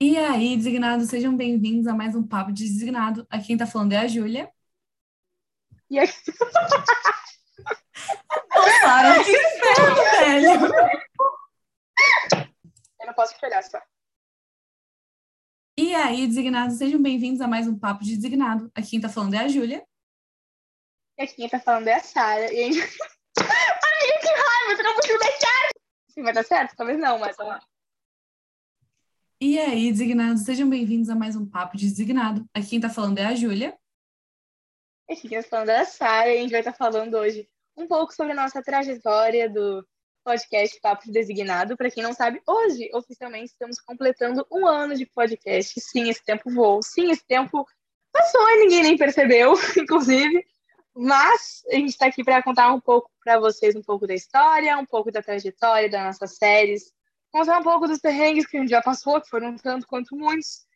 E aí, designados, sejam bem-vindos a mais um Papo de Designado. Aqui quem tá falando é a Júlia. E aí? Sara, que inferno, velho! Eu não posso te olhar só. E aí, designados, sejam bem-vindos a mais um Papo de Designado. Aqui quem tá falando é a Júlia. E aqui quem tá falando é a Sara. E a gente... Amiga, que raiva! Você não conseguiu deixar! Sim, vai dar certo? Talvez não, mas. E aí, designados, sejam bem-vindos a mais um Papo de Designado. Aqui quem tá falando é a Júlia. E aqui quem tá falando é a Sara. E a gente vai estar falando hoje um pouco sobre a nossa trajetória do podcast Papo de Designado. Para quem não sabe, hoje, oficialmente, estamos completando um ano de podcast. Sim, esse tempo voou. Sim, esse tempo passou e ninguém nem percebeu, inclusive. Mas a gente está aqui para contar um pouco para vocês um pouco da história, um pouco da trajetória das nossas séries, contar um pouco dos perrengues que a gente já passou, que foram tanto quanto muitos.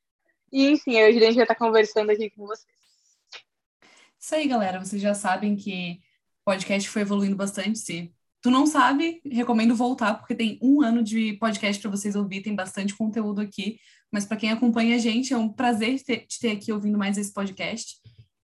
E, enfim, hoje a gente vai estar conversando aqui com vocês. Isso aí, galera. Vocês já sabem que o podcast foi evoluindo bastante. Se tu não sabe, recomendo voltar, porque tem um ano de podcast para vocês ouvir, tem bastante conteúdo aqui. Mas para quem acompanha a gente, é um prazer te ter aqui ouvindo mais esse podcast.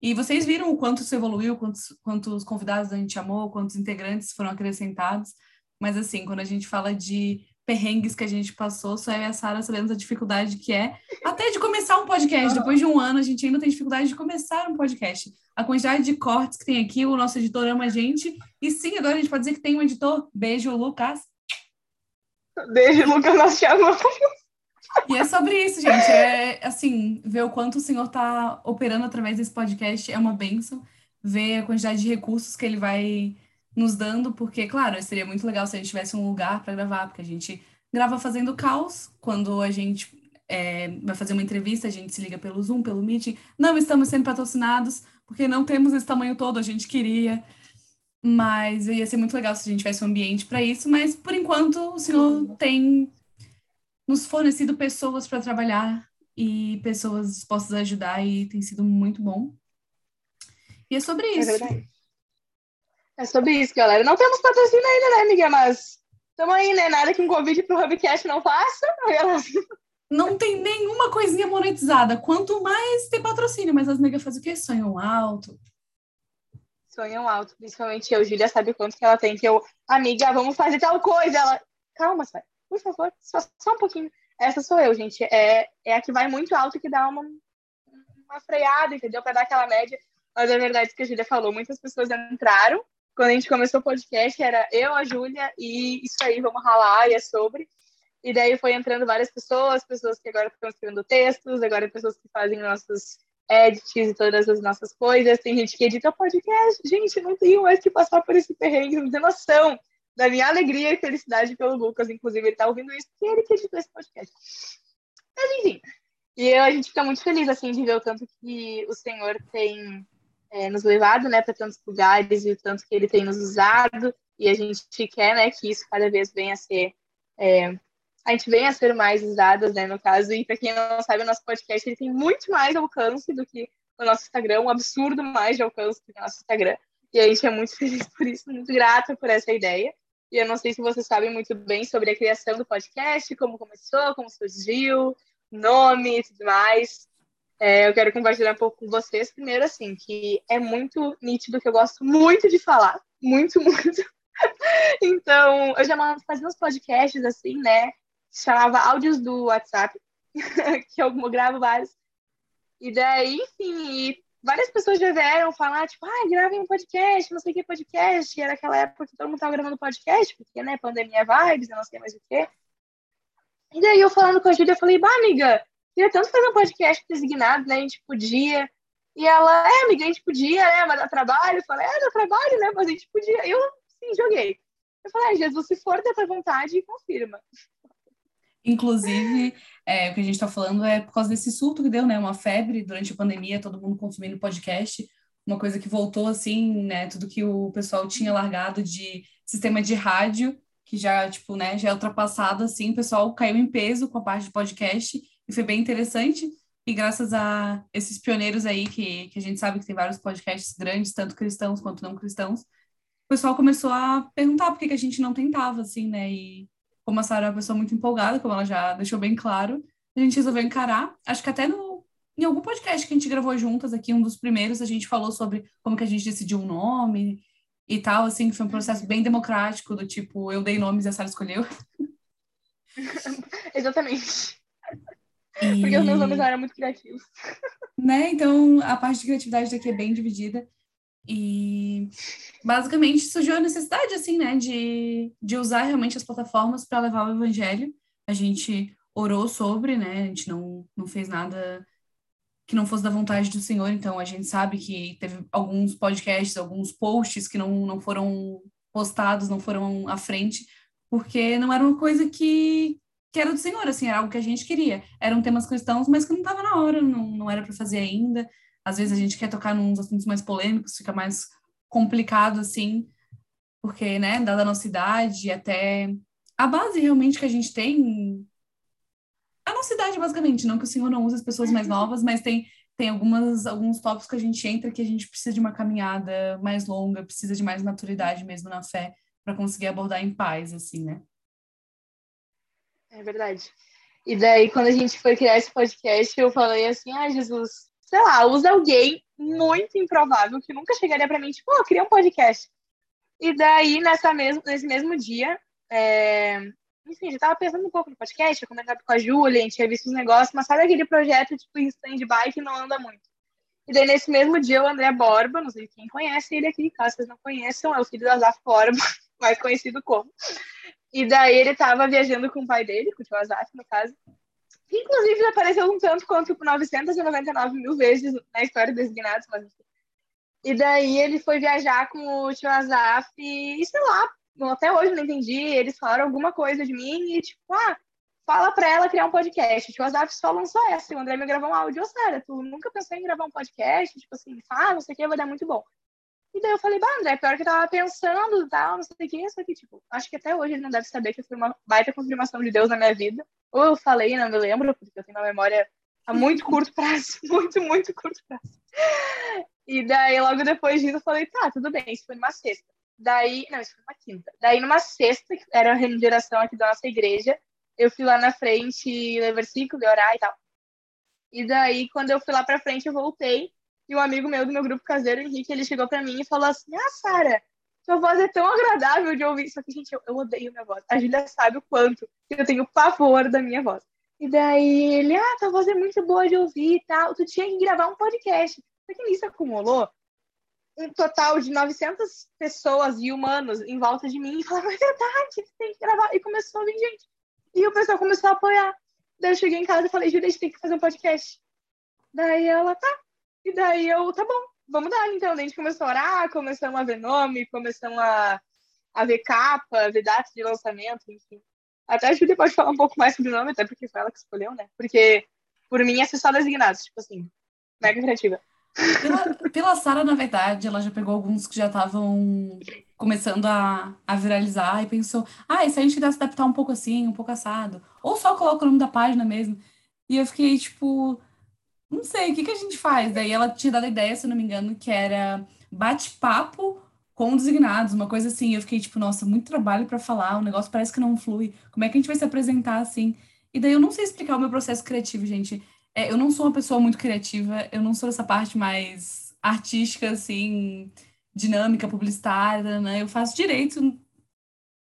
E vocês viram o quanto isso evoluiu, quantos, quantos convidados a gente chamou, quantos integrantes foram acrescentados. Mas, assim, quando a gente fala de perrengues que a gente passou, só eu e a Sara sabemos a dificuldade que é, até de começar um podcast. Depois de um ano, a gente ainda tem dificuldade de começar um podcast. A quantidade de cortes que tem aqui, o nosso editor ama a gente. E sim, agora a gente pode dizer que tem um editor. Beijo, Lucas. Beijo, Lucas, nós te amamos. E é sobre isso, gente. É assim, ver o quanto o senhor está operando através desse podcast é uma benção. Ver a quantidade de recursos que ele vai nos dando, porque, claro, seria muito legal se a gente tivesse um lugar para gravar, porque a gente grava fazendo caos, quando a gente é, vai fazer uma entrevista, a gente se liga pelo Zoom, pelo Meeting. Não estamos sendo patrocinados, porque não temos esse tamanho todo, a gente queria. Mas ia ser muito legal se a gente tivesse um ambiente para isso, mas por enquanto o senhor tem nos fornecido pessoas para trabalhar e pessoas dispostas a ajudar e tem sido muito bom. E é sobre isso. É. É sobre isso, galera. Não temos patrocínio ainda, né, amiga? Mas estamos aí, né? Nada que um convite pro Hubcast não faça. Não tem nenhuma coisinha monetizada. Quanto mais tem patrocínio, mas as negas fazem o quê? Sonham alto. Sonham alto. Principalmente eu. Júlia sabe quanto que ela tem. Que eu, amiga, vamos fazer tal coisa. Ela, calma, sai. Por favor, só, só um pouquinho. Essa sou eu, gente. É, é a que vai muito alto que dá uma, uma freada, entendeu? Para dar aquela média. Mas é verdade que a Júlia falou. Muitas pessoas entraram quando a gente começou o podcast, era eu, a Júlia, e isso aí, vamos ralar, e é sobre. E daí foi entrando várias pessoas, pessoas que agora estão escrevendo textos, agora pessoas que fazem nossos edits e todas as nossas coisas. Tem gente que edita podcast. Gente, não tenho mais que passar por esse perrengue, não tem noção da minha alegria e felicidade pelo Lucas. Inclusive, ele tá ouvindo isso porque ele que editou esse podcast. Mas, enfim. E a gente fica muito feliz, assim, de ver o tanto que o Senhor tem é, nos levado né, para tantos lugares e o tanto que ele tem nos usado, e a gente quer né, que isso cada vez venha a ser. É, a gente venha a ser mais usadas, né, no caso, e para quem não sabe, o nosso podcast ele tem muito mais alcance do que o nosso Instagram, um absurdo mais de alcance do que o nosso Instagram, e a gente é muito feliz por isso, muito grata por essa ideia. E eu não sei se vocês sabem muito bem sobre a criação do podcast, como começou, como surgiu, nome e tudo mais. É, eu quero compartilhar um pouco com vocês, primeiro, assim, que é muito nítido que eu gosto muito de falar, muito, muito. então, eu já fazia uns podcasts, assim, né? Chamava áudios do WhatsApp, que eu gravo vários. E daí, enfim, várias pessoas já vieram falar, tipo, ah, gravem um podcast, não sei o que podcast. E era aquela época que todo mundo tava gravando podcast, porque, né, pandemia vibes, eu não sei mais o quê. E daí eu falando com a Júlia, eu falei, bah, amiga, queria tanto fazer um podcast designado, né? A gente podia. E ela, é, amiga, a gente podia, né? Mas dá trabalho. Eu falei, é, dá trabalho, né? Mas a gente podia. Eu, sim, joguei. Eu falei, ah, Jesus, se for da tua vontade, confirma. Inclusive, é, o que a gente está falando é por causa desse surto que deu, né? Uma febre durante a pandemia, todo mundo consumindo podcast, uma coisa que voltou assim, né? Tudo que o pessoal tinha largado de sistema de rádio, que já, tipo, né, já é ultrapassado, assim, o pessoal caiu em peso com a parte de podcast e foi bem interessante. E graças a esses pioneiros aí, que, que a gente sabe que tem vários podcasts grandes, tanto cristãos quanto não cristãos, o pessoal começou a perguntar por que, que a gente não tentava, assim, né? E como a Sara é uma pessoa muito empolgada, como ela já deixou bem claro, a gente resolveu encarar. Acho que até no, em algum podcast que a gente gravou juntas aqui, um dos primeiros, a gente falou sobre como que a gente decidiu um nome e tal, assim, foi um processo bem democrático, do tipo, eu dei nomes e a Sara escolheu. Exatamente. E... Porque os meus nomes eram muito criativos. Né? Então, a parte de criatividade daqui é bem dividida. E basicamente surgiu a necessidade, assim, né, de, de usar realmente as plataformas para levar o evangelho. A gente orou sobre, né, a gente não, não fez nada que não fosse da vontade do Senhor, então a gente sabe que teve alguns podcasts, alguns posts que não, não foram postados, não foram à frente, porque não era uma coisa que, que era do Senhor, assim, era algo que a gente queria. Eram temas cristãos, mas que não estava na hora, não, não era para fazer ainda. Às vezes a gente quer tocar nos assuntos mais polêmicos, fica mais complicado, assim, porque, né, dada a nossa idade, até a base realmente que a gente tem. A nossa idade, basicamente, não que o Senhor não use as pessoas mais novas, mas tem, tem algumas, alguns tópicos que a gente entra que a gente precisa de uma caminhada mais longa, precisa de mais maturidade mesmo na fé para conseguir abordar em paz, assim, né? É verdade. E daí, quando a gente foi criar esse podcast, eu falei assim: ah, Jesus, sei lá, usa alguém muito improvável que nunca chegaria para mim, tipo, oh, cria um podcast. E daí, nessa mesmo, nesse mesmo dia, é... enfim, já tava pensando um pouco no podcast, eu comentava com a Júlia, a gente tinha visto os negócios, mas sabe aquele projeto, tipo, em stand-by que não anda muito. E daí, nesse mesmo dia, o André Borba, não sei quem conhece ele aqui, caso vocês não conheçam, é o filho do Azaf Borba, mais conhecido como. E daí, ele tava viajando com o pai dele, com o tio Azaf, no caso, Inclusive, apareceu um tanto quanto 999 mil vezes na história dos Designados, mas E daí ele foi viajar com o tio Azaf e, sei lá, até hoje não entendi, eles falaram alguma coisa de mim e, tipo, ah, fala pra ela criar um podcast. O tio Azaf só lançou essa, e o André me gravou um áudio. Ô, Sério, tu nunca pensou em gravar um podcast? Tipo assim, ah, não sei o que, vai dar muito bom. E daí eu falei, bah, André, pior que eu tava pensando, tal, não sei o que, só que, tipo, acho que até hoje ele não deve saber que foi uma baita confirmação de Deus na minha vida. Ou eu falei, não me lembro, porque eu tenho uma memória a muito curto prazo, muito, muito curto prazo. E daí, logo depois disso, eu falei, tá, tudo bem, isso foi numa sexta. Daí, não, isso foi numa quinta. Daí, numa sexta, que era a remuneração aqui da nossa igreja, eu fui lá na frente ler versículo, orar e tal. E daí, quando eu fui lá pra frente, eu voltei e um amigo meu do meu grupo caseiro, Henrique, ele chegou para mim e falou assim: Ah, Sara, sua voz é tão agradável de ouvir. Só que, gente, eu, eu odeio minha voz. A Julia sabe o quanto eu tenho pavor da minha voz. E daí ele, ah, tua voz é muito boa de ouvir e tal. Tu tinha que gravar um podcast. Só que nisso acumulou um total de 900 pessoas e humanos em volta de mim e falaram, é verdade, tem que gravar. E começou a vir gente. E o pessoal começou a apoiar. Daí eu cheguei em casa e falei, Julia, a gente tem que fazer um podcast. Daí ela, tá, e daí eu, tá bom, vamos dar. Então, a gente começou a orar, começamos a ver nome, começamos a, a ver capa, a ver data de lançamento, enfim. Até a Júlia pode falar um pouco mais sobre o nome, até porque foi ela que escolheu, né? Porque, por mim, é só designados, tipo assim, mega criativa. Pela, pela Sara, na verdade, ela já pegou alguns que já estavam começando a, a viralizar e pensou, ah, e se a gente quiser se adaptar um pouco assim, um pouco assado? Ou só coloca o nome da página mesmo. E eu fiquei, tipo, não sei, o que que a gente faz? Daí ela tinha dado a ideia, se não me engano, que era bate-papo com designados, uma coisa assim. Eu fiquei tipo, nossa, muito trabalho para falar, o negócio parece que não flui. Como é que a gente vai se apresentar assim? E daí eu não sei explicar o meu processo criativo, gente. É, eu não sou uma pessoa muito criativa, eu não sou essa parte mais artística, assim, dinâmica, publicitária, né? Eu faço direito.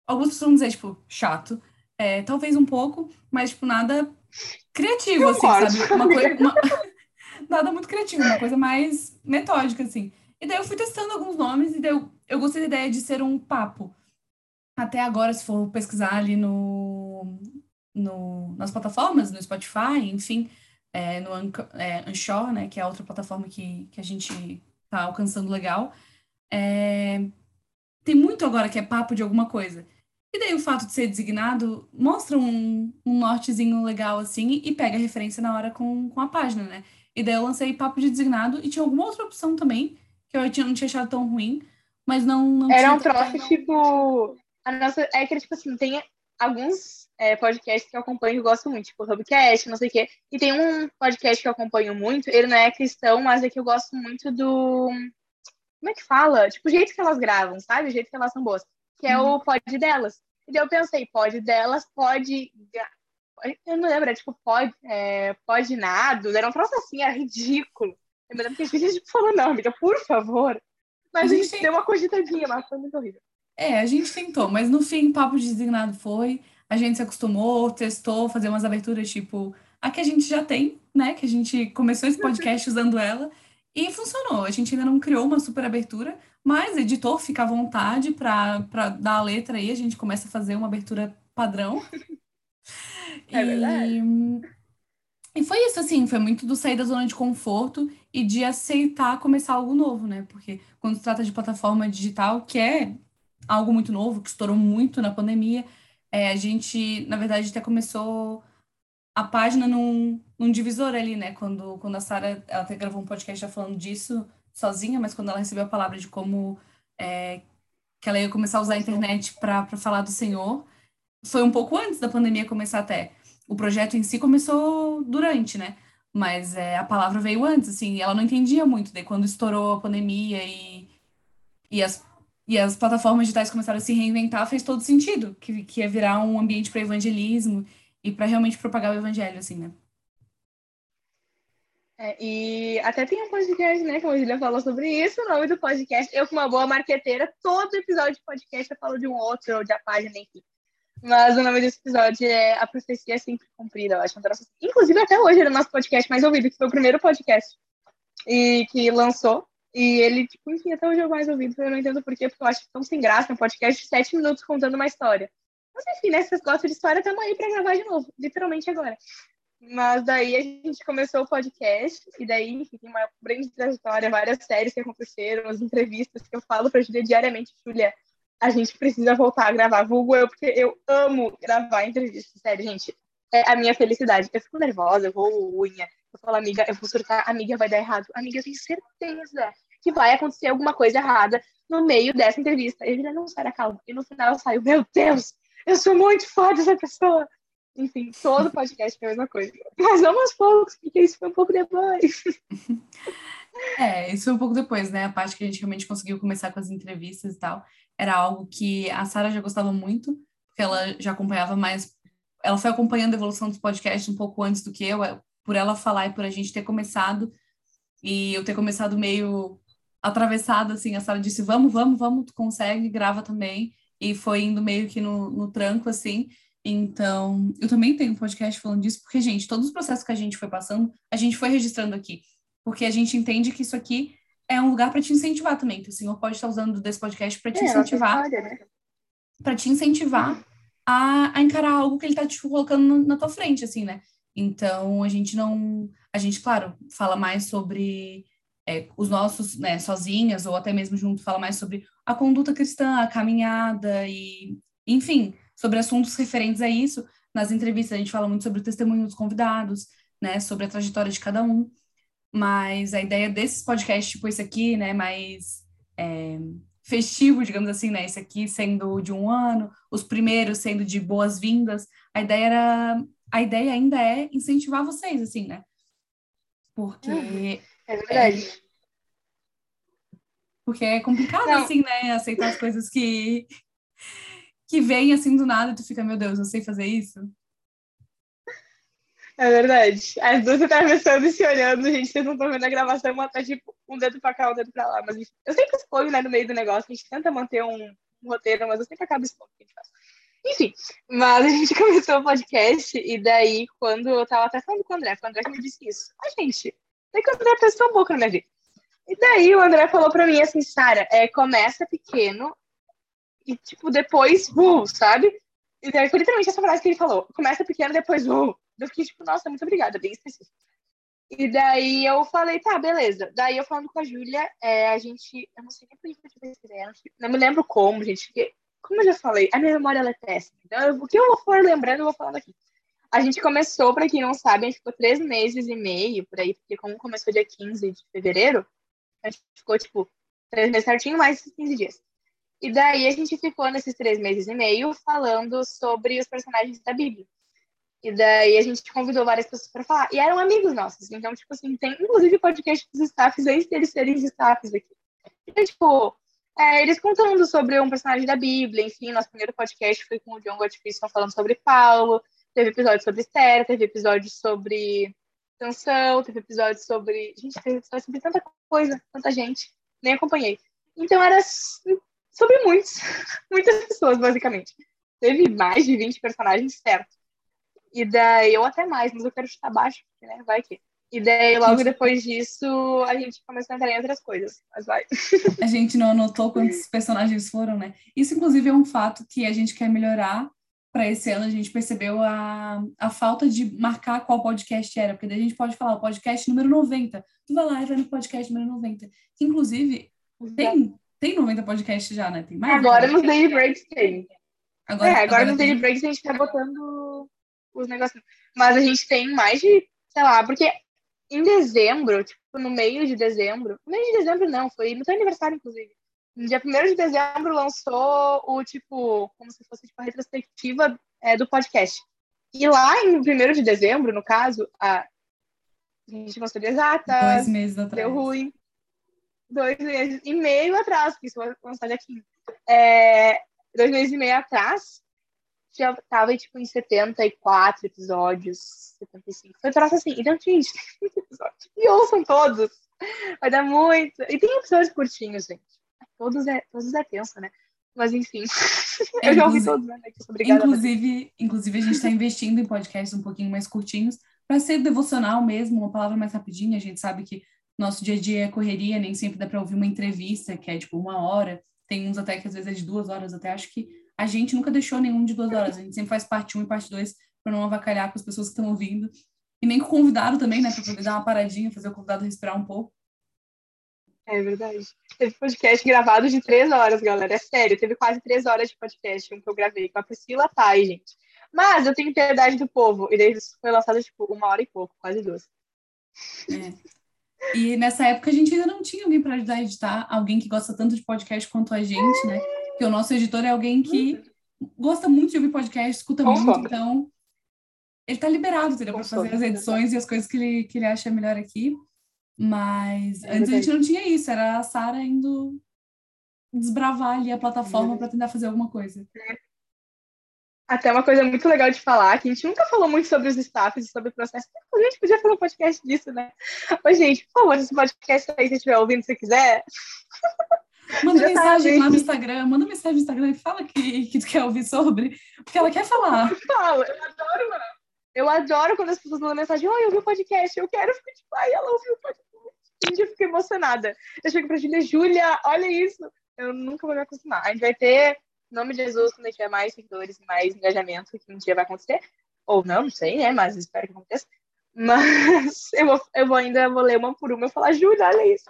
Algumas pessoas vão dizer, tipo, chato. É, talvez um pouco, mas, tipo, nada criativo, assim, sabe? Uma coisa, uma... Nada muito criativo, uma coisa mais metódica, assim. E daí eu fui testando alguns nomes e daí eu, eu gostei da ideia de ser um papo. Até agora, se for pesquisar ali no, no, nas plataformas, no Spotify, enfim, é, no é, Anchor, né, que é a outra plataforma que, que a gente tá alcançando legal, é, tem muito agora que é papo de alguma coisa. E daí o fato de ser designado mostra um, um nortezinho legal assim e pega a referência na hora com, com a página, né? E daí eu lancei papo de designado e tinha alguma outra opção também, que eu tinha, não tinha achado tão ruim, mas não. não Era um troço não... tipo. A nossa. É que, tipo assim, tem alguns é, podcasts que eu acompanho e gosto muito, tipo Hubcast, não sei o quê. E tem um podcast que eu acompanho muito, ele não é cristão, mas é que eu gosto muito do. Como é que fala? Tipo, o jeito que elas gravam, sabe? O jeito que elas são boas que é o uhum. pod delas. E eu pensei, pod delas pode Eu não lembro, era tipo pode, é, pode nada, era um troço assim, era ridículo. Eu me lembro que a gente falou, não, amiga, por favor. Mas a gente, a gente deu uma cogitadinha, mas foi muito horrível. É, a gente tentou, mas no fim, papo designado foi. A gente se acostumou, testou, fazer umas aberturas tipo a que a gente já tem, né? Que a gente começou esse podcast usando ela e funcionou. A gente ainda não criou uma super abertura, mas editor fica à vontade para dar a letra aí. A gente começa a fazer uma abertura padrão. É e... verdade. E foi isso, assim, foi muito do sair da zona de conforto e de aceitar começar algo novo, né? Porque quando se trata de plataforma digital, que é algo muito novo, que estourou muito na pandemia, é, a gente, na verdade, até começou a página num, num divisor ali, né? Quando, quando a Sara, ela até gravou um podcast já falando disso sozinha, mas quando ela recebeu a palavra de como é, que ela ia começar a usar a internet para falar do Senhor, foi um pouco antes da pandemia começar até. O projeto em si começou durante, né? Mas é, a palavra veio antes, assim, ela não entendia muito. Daí quando estourou a pandemia e, e, as, e as plataformas digitais começaram a se reinventar, fez todo sentido, que, que ia virar um ambiente para evangelismo e para realmente propagar o evangelho, assim, né? É, e até tem um podcast, né? Como a Julia falou sobre isso, o nome do podcast. Eu, com uma boa marqueteira, todo episódio de podcast eu falo de um outro, ou de a página, enfim. Mas o nome desse episódio é A Profecia Sempre Cumprida, eu acho. Inclusive, até hoje era o nosso podcast mais ouvido, que foi o primeiro podcast e que lançou. E ele, tipo, enfim, até hoje é o mais ouvido. Eu não entendo por quê, porque eu acho tão sem graça um podcast de sete minutos contando uma história. Mas enfim, né? Se vocês gostam de história, estamos aí para gravar de novo, literalmente agora. Mas daí a gente começou o podcast, e daí, enfim, uma grande trajetória, várias séries que aconteceram, as entrevistas que eu falo para a Julia diariamente. Julia, a gente precisa voltar a gravar, vulgo eu, porque eu amo gravar entrevistas, sério, gente. É a minha felicidade. Eu fico nervosa, eu vou unha, eu falo, amiga, eu vou surtar, amiga, vai dar errado. Amiga, eu tenho certeza que vai acontecer alguma coisa errada no meio dessa entrevista. Ele não sai da calma. E no final eu saio, meu Deus, eu sou muito fã dessa pessoa. Enfim, todo podcast é a mesma coisa. Mas não aos poucos, porque isso foi um pouco depois. É, isso foi um pouco depois, né? A parte que a gente realmente conseguiu começar com as entrevistas e tal. Era algo que a Sara já gostava muito, porque ela já acompanhava mais. Ela foi acompanhando a evolução dos podcasts um pouco antes do que eu, é, por ela falar e por a gente ter começado. E eu ter começado meio atravessado, assim. A Sara disse: Vamos, vamos, vamos, tu consegue, grava também. E foi indo meio que no, no tranco, assim. Então, eu também tenho um podcast falando disso, porque, gente, todos os processos que a gente foi passando, a gente foi registrando aqui. Porque a gente entende que isso aqui é um lugar para te incentivar também, que o Senhor pode estar usando desse podcast para te é, incentivar. Né? Para te incentivar a, a, encarar algo que ele está te colocando na tua frente, assim, né? Então, a gente não. A gente, claro, fala mais sobre é, os nossos, né, sozinhas, ou até mesmo junto, fala mais sobre a conduta cristã, a caminhada e, enfim, sobre assuntos referentes a isso. Nas entrevistas a gente fala muito sobre o testemunho dos convidados, né, sobre a trajetória de cada um. Mas a ideia desses podcasts, tipo esse aqui, né, mais é, festivo, digamos assim, né, esse aqui sendo de um ano, os primeiros sendo de boas-vindas, a ideia era, a ideia ainda é incentivar vocês, assim, né? Porque uhum. é verdade. É, porque é complicado, Não. assim, né? Aceitar as coisas que, que vem assim do nada e tu fica, meu Deus, eu sei fazer isso. É verdade. As duas atravessando e se olhando, gente, vocês não estão vendo a gravação, uma tá tipo um dedo pra cá, um dedo pra lá. Mas enfim, eu sempre exponho, né, no meio do negócio, a gente tenta manter um, um roteiro, mas eu sempre acabo expondo o que a gente faz. Enfim, mas a gente começou o podcast e daí, quando eu tava até falando com o André, o André me disse isso. A gente, daí que o André pensou um pouco na minha vida. E daí o André falou pra mim assim, Sara, é, começa pequeno e, tipo, depois, uh, sabe? E daí foi literalmente essa frase que ele falou. Começa pequeno, depois, uh. Eu fiquei, tipo, nossa, muito obrigada, bem específico. E daí eu falei, tá, beleza. Daí eu falando com a Júlia, é, a gente. Eu não sei nem por que eu ideia. Não me lembro como, gente. Porque, como eu já falei, a minha memória é péssima. Então, eu, o que eu for lembrando, eu vou falando aqui. A gente começou, para quem não sabe, a gente ficou três meses e meio por aí, porque como começou dia 15 de fevereiro, a gente ficou, tipo, três meses certinho, mais 15 dias. E daí a gente ficou nesses três meses e meio falando sobre os personagens da Bíblia. E daí a gente convidou várias pessoas para falar. E eram amigos nossos. Então, tipo assim, tem inclusive podcast dos staffs antes deles serem staffs aqui. Então, tipo, é, eles contando sobre um personagem da Bíblia, enfim, nosso primeiro podcast foi com o John Godfrey falando sobre Paulo. Teve episódio sobre série, teve episódio sobre canção, teve episódio sobre. Gente, teve episódio sobre tanta coisa, tanta gente. Nem acompanhei. Então era sobre muitos, muitas pessoas, basicamente. Teve mais de 20 personagens, certo. E daí, eu até mais, mas eu quero chutar baixo, porque, né, vai que. E daí, logo depois disso, a gente começou a entrar em outras coisas. Mas vai. A gente não anotou quantos personagens foram, né? Isso, inclusive, é um fato que a gente quer melhorar para esse ano. A gente percebeu a, a falta de marcar qual podcast era, porque daí a gente pode falar o podcast número 90. Tu vai lá e vai no podcast número 90. Que, inclusive, tem, tem 90 podcasts já, né? Tem mais? Agora nos Daily Breaks tem. Agora, é, agora, agora no Daily Breaks a gente tá botando os negócios. Mas a gente tem mais de, sei lá, porque em dezembro, tipo, no meio de dezembro, no meio de dezembro não, foi no seu aniversário, inclusive. No dia 1 de dezembro lançou o, tipo, como se fosse tipo, a retrospectiva é, do podcast. E lá em 1 de dezembro, no caso, a, a gente mostrou de exata. Dois meses atrás. Deu ruim. Dois meses e meio atrás, porque isso vai lançar dia 15. É, dois meses e meio atrás, já tava, tipo, em 74 episódios, 75. Foi troço assim. Então, gente, episódios. E ouçam todos. Vai dar muito. E tem episódios curtinhos, gente. Todos é, todos é tenso, né? Mas, enfim. É, eu já ouvi todos, né? Obrigada, inclusive, inclusive, a gente está investindo em podcasts um pouquinho mais curtinhos para ser devocional mesmo, uma palavra mais rapidinha. A gente sabe que nosso dia a dia é correria, nem sempre dá para ouvir uma entrevista que é tipo uma hora. Tem uns até que às vezes é de duas horas, até acho que a gente nunca deixou nenhum de duas horas. A gente sempre faz parte 1 um e parte 2 para não avacalhar com as pessoas que estão ouvindo. E nem com o convidado também, né? Para poder dar uma paradinha, fazer o convidado respirar um pouco. É verdade. Teve podcast gravado de três horas, galera. É sério, teve quase três horas de podcast, um que eu gravei com a Priscila Pai, gente. Mas eu tenho piedade do povo. E daí foi lançado, tipo, uma hora e pouco, quase duas. É. E nessa época a gente ainda não tinha alguém para ajudar a editar, alguém que gosta tanto de podcast quanto a gente, né? Porque o nosso editor é alguém que gosta muito de ouvir podcast, escuta muito, então ele tá liberado, entendeu? Para fazer as edições e as coisas que ele, que ele acha melhor aqui. Mas é antes a gente não tinha isso, era a Sara indo desbravar ali a plataforma para tentar fazer alguma coisa. Até uma coisa muito legal de falar, que a gente nunca falou muito sobre os staffs e sobre o processo. A gente podia fazer um podcast disso, né? Mas, gente, por favor, se podcast aí, se estiver ouvindo, se quiser, Manda Já mensagem tá, lá no Instagram, manda mensagem no Instagram e fala que, que tu quer ouvir sobre, porque ela quer falar. Fala, eu adoro, mano. Eu adoro quando as pessoas mandam mensagem, oi, eu ouvi o podcast, eu quero ficar tipo, ai, ela ouviu o podcast. Dia eu fiquei emocionada. Eu chego pra Júlia, Júlia, olha isso. Eu nunca vou me acostumar. A gente vai ter, em nome de Jesus, quando gente tiver mais seguidores e mais engajamento, que um dia vai acontecer. Ou não, não sei, né? Mas espero que aconteça. Mas eu vou, eu vou ainda vou ler uma por uma e falar, Júlia, olha isso.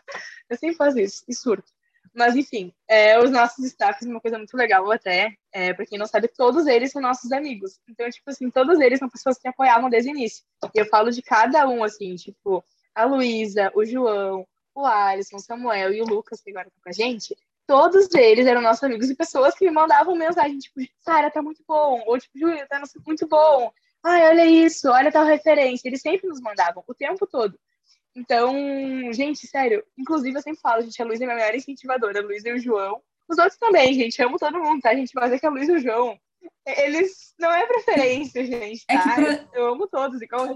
Eu sempre faço isso, e surto. Mas, enfim, é, os nossos staffs, uma coisa muito legal até, é, para quem não sabe, todos eles são nossos amigos. Então, tipo assim, todos eles são pessoas que apoiavam desde o início. E eu falo de cada um, assim, tipo, a Luísa, o João, o Alisson, o Samuel e o Lucas, que agora estão com a gente, todos eles eram nossos amigos e pessoas que me mandavam mensagem, tipo, Sara, tá muito bom, ou tipo, Júlia, tá muito bom, ai, olha isso, olha tal referência. Eles sempre nos mandavam, o tempo todo. Então, gente, sério, inclusive eu sempre falo, gente, a Luísa é minha maior incentivadora, a Luísa e o João. Os outros também, gente, amo todo mundo, tá, gente? Mas é que a Luísa e o João, eles não é preferência, gente, tá? É pra... Eu amo todos, igual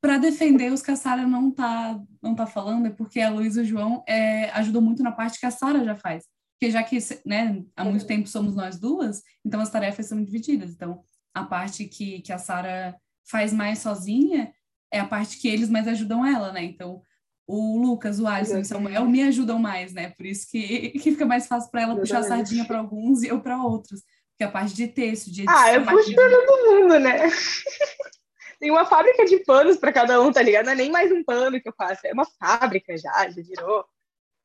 Para defender os que a Sara não tá, não tá falando, é porque a Luísa e o João é, ajudam muito na parte que a Sara já faz. Porque já que né, há muito uhum. tempo somos nós duas, então as tarefas são divididas. Então, a parte que, que a Sara faz mais sozinha é a parte que eles mais ajudam ela, né? Então, o Lucas, o Alisson e o Samuel me ajudam mais, né? Por isso que, que fica mais fácil para ela Exatamente. puxar a sardinha para alguns e eu para outros. Porque a parte de texto, de edição... Ah, eu puxo para todo mundo, né? Tem uma fábrica de panos para cada um, tá ligado? Não é nem mais um pano que eu faço, é uma fábrica já, já virou.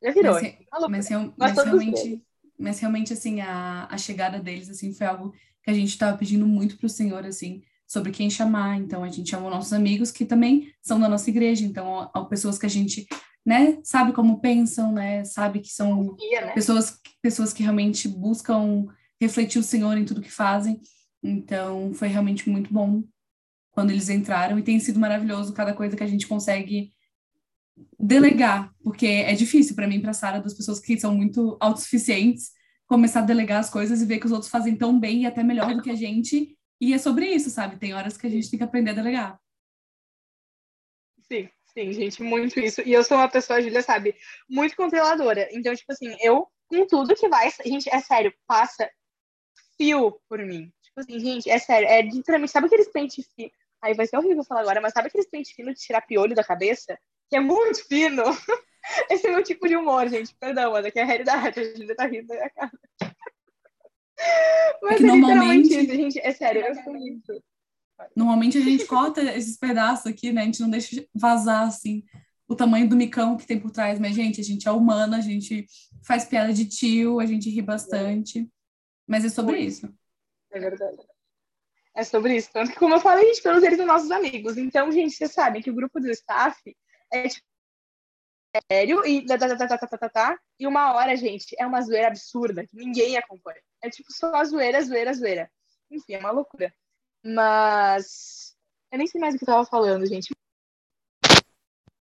Já virou. Mas, mas, mas, mas realmente, mas realmente, assim, a, a chegada deles, assim, foi algo que a gente estava pedindo muito para o Senhor, assim, sobre quem chamar. Então, a gente chamou nossos amigos que também são da nossa igreja. Então, há pessoas que a gente, né, sabe como pensam, né, sabe que são né? pessoas, pessoas que realmente buscam refletir o Senhor em tudo que fazem. Então, foi realmente muito bom quando eles entraram e tem sido maravilhoso cada coisa que a gente consegue delegar, porque é difícil para mim, para Sara, das pessoas que são muito autossuficientes, começar a delegar as coisas e ver que os outros fazem tão bem e até melhor do que a gente E é sobre isso, sabe? Tem horas que a gente tem que aprender a delegar. Sim, sim, gente, muito isso. E eu sou uma pessoa, Julia, sabe, muito controladora. Então, tipo assim, eu, com tudo que vai. Gente, é sério, passa fio por mim. Tipo assim, gente, é sério, é literalmente. Sabe aqueles pente fino? Aí vai ser horrível falar agora, mas sabe aqueles pente fino de tirar piolho da cabeça? Que é muito fino. Esse é o meu tipo de humor, gente. Perdão, mas aqui é a realidade. A gente tá rindo da minha cara. Mas é, que é normalmente... isso, gente. É sério, eu sou muito. Normalmente a gente corta esses pedaços aqui, né? A gente não deixa vazar, assim, o tamanho do micão que tem por trás. Mas, gente, a gente é humana, a gente faz piada de tio, a gente ri bastante. Mas é sobre isso. É verdade. É sobre isso. Tanto que, como eu falei, gente, todos eles são nossos amigos. Então, gente, vocês sabem que o grupo do staff é tipo sério e tá, tá, tá, tá, tá, tá, e uma hora, gente, é uma zoeira absurda que ninguém acompanha. É tipo só zoeira, zoeira, zoeira. Enfim, é uma loucura. Mas eu nem sei mais o que eu tava falando, gente.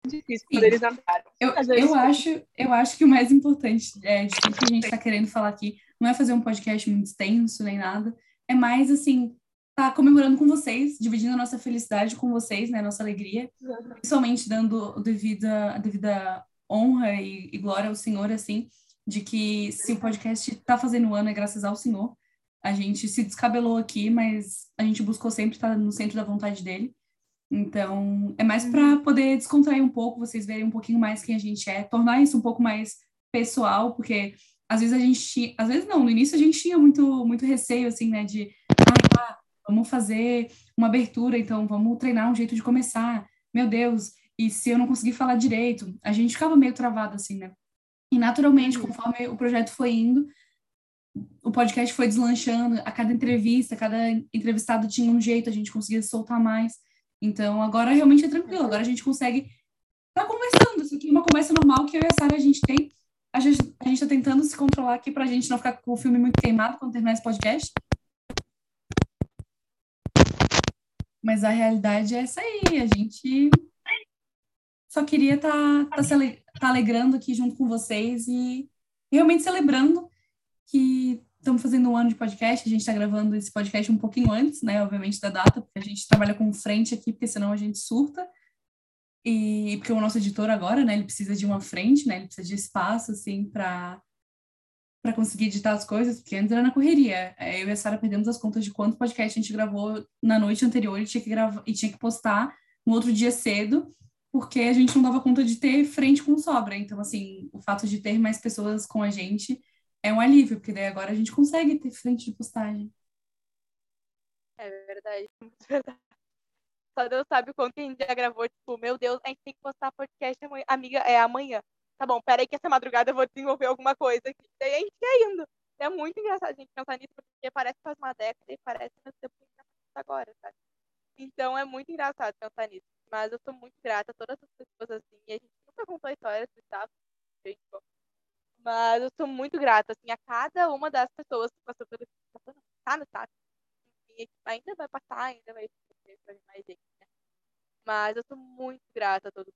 Difícil quando eles andaram. Eu, eu, acho, eu acho que o mais importante é, de tudo que a gente está querendo falar aqui não é fazer um podcast muito extenso nem nada. É mais assim, tá comemorando com vocês, dividindo a nossa felicidade com vocês, né, nossa alegria, principalmente dando devida, devida honra e, e, glória ao Senhor, assim, de que se o podcast tá fazendo ano é graças ao Senhor. A gente se descabelou aqui, mas a gente buscou sempre estar no centro da vontade dele. Então, é mais para uhum. poder descontrair um pouco, vocês verem um pouquinho mais quem a gente é, tornar isso um pouco mais pessoal, porque às vezes a gente às vezes não, no início a gente tinha muito muito receio assim, né, de vamos fazer uma abertura, então vamos treinar um jeito de começar. Meu Deus, e se eu não conseguir falar direito, a gente ficava meio travado assim, né? E naturalmente, uhum. conforme o projeto foi indo, o podcast foi deslanchando, a cada entrevista, cada entrevistado tinha um jeito, a gente conseguia soltar mais. Então, agora realmente é tranquilo, agora a gente consegue estar tá conversando. Isso aqui é uma conversa normal que eu e a Sara a gente tem. A gente, a gente tá tentando se controlar aqui pra gente não ficar com o filme muito queimado quando terminar esse podcast. Mas a realidade é essa aí. A gente só queria estar tá, tá, tá alegrando aqui junto com vocês e realmente celebrando que estamos fazendo um ano de podcast. A gente está gravando esse podcast um pouquinho antes, né? Obviamente, da data, porque a gente trabalha com frente aqui, porque senão a gente surta. E porque o nosso editor agora, né? Ele precisa de uma frente, né? Ele precisa de espaço, assim, para para conseguir editar as coisas, porque antes era na correria. É, eu e a Sara perdemos as contas de quanto podcast a gente gravou na noite anterior e tinha que gravar e tinha que postar no outro dia cedo, porque a gente não dava conta de ter frente com sobra. Então, assim, o fato de ter mais pessoas com a gente é um alívio, porque daí agora a gente consegue ter frente de postagem. É verdade, muito verdade. Só Deus sabe quanto a gente já gravou, tipo, meu Deus, a gente tem que postar podcast amanhã. Amiga, é amanhã tá bom, peraí que essa madrugada eu vou desenvolver alguma coisa. Daí a gente ia indo. É muito engraçado a gente pensar nisso, porque parece que faz uma década e parece que tá agora, sabe? Então é muito engraçado pensar nisso. Mas eu sou muito grata a todas as pessoas assim. E a gente nunca contou a história do staff, gente. Mas eu sou muito grata, assim, a cada uma das pessoas que passou pelo tá no staff. E ainda vai passar, ainda vai mais gente, né? Mas eu sou muito grata a todos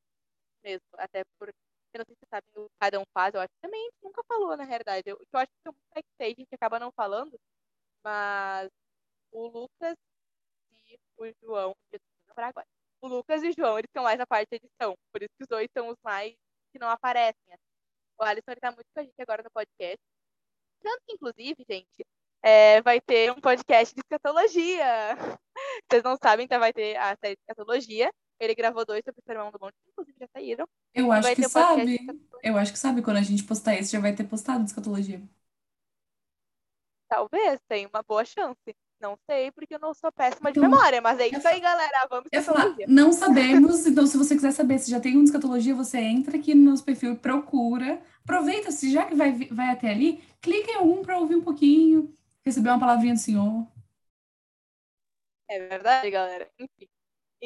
mesmo, até por eu não sei se você sabe o cada um faz, eu acho que também nunca falou, na realidade. Eu, eu acho que é um backstage, a gente acaba não falando, mas o Lucas e o João, agora. O Lucas e o João, eles estão mais na parte de edição, por isso que os dois são os mais que não aparecem. Assim. O Alisson ele tá muito com a gente agora no podcast. Tanto que, inclusive, gente, é, vai ter um podcast de escatologia. Vocês não sabem, então vai ter a série de escatologia. Ele gravou dois sobre o Sermão do Monte, inclusive já saíram. Eu acho que sabe. Eu acho que sabe. Quando a gente postar esse, já vai ter postado escatologia. Talvez, tem uma boa chance. Não sei, porque eu não sou péssima então, de memória, mas é isso aí, galera. Vamos eu falar, Não sabemos, então se você quiser saber se já tem um de escatologia, você entra aqui no nosso perfil e procura. Aproveita, se já que vai, vai até ali, clica em algum para ouvir um pouquinho, receber uma palavrinha do Senhor. É verdade, galera. Enfim.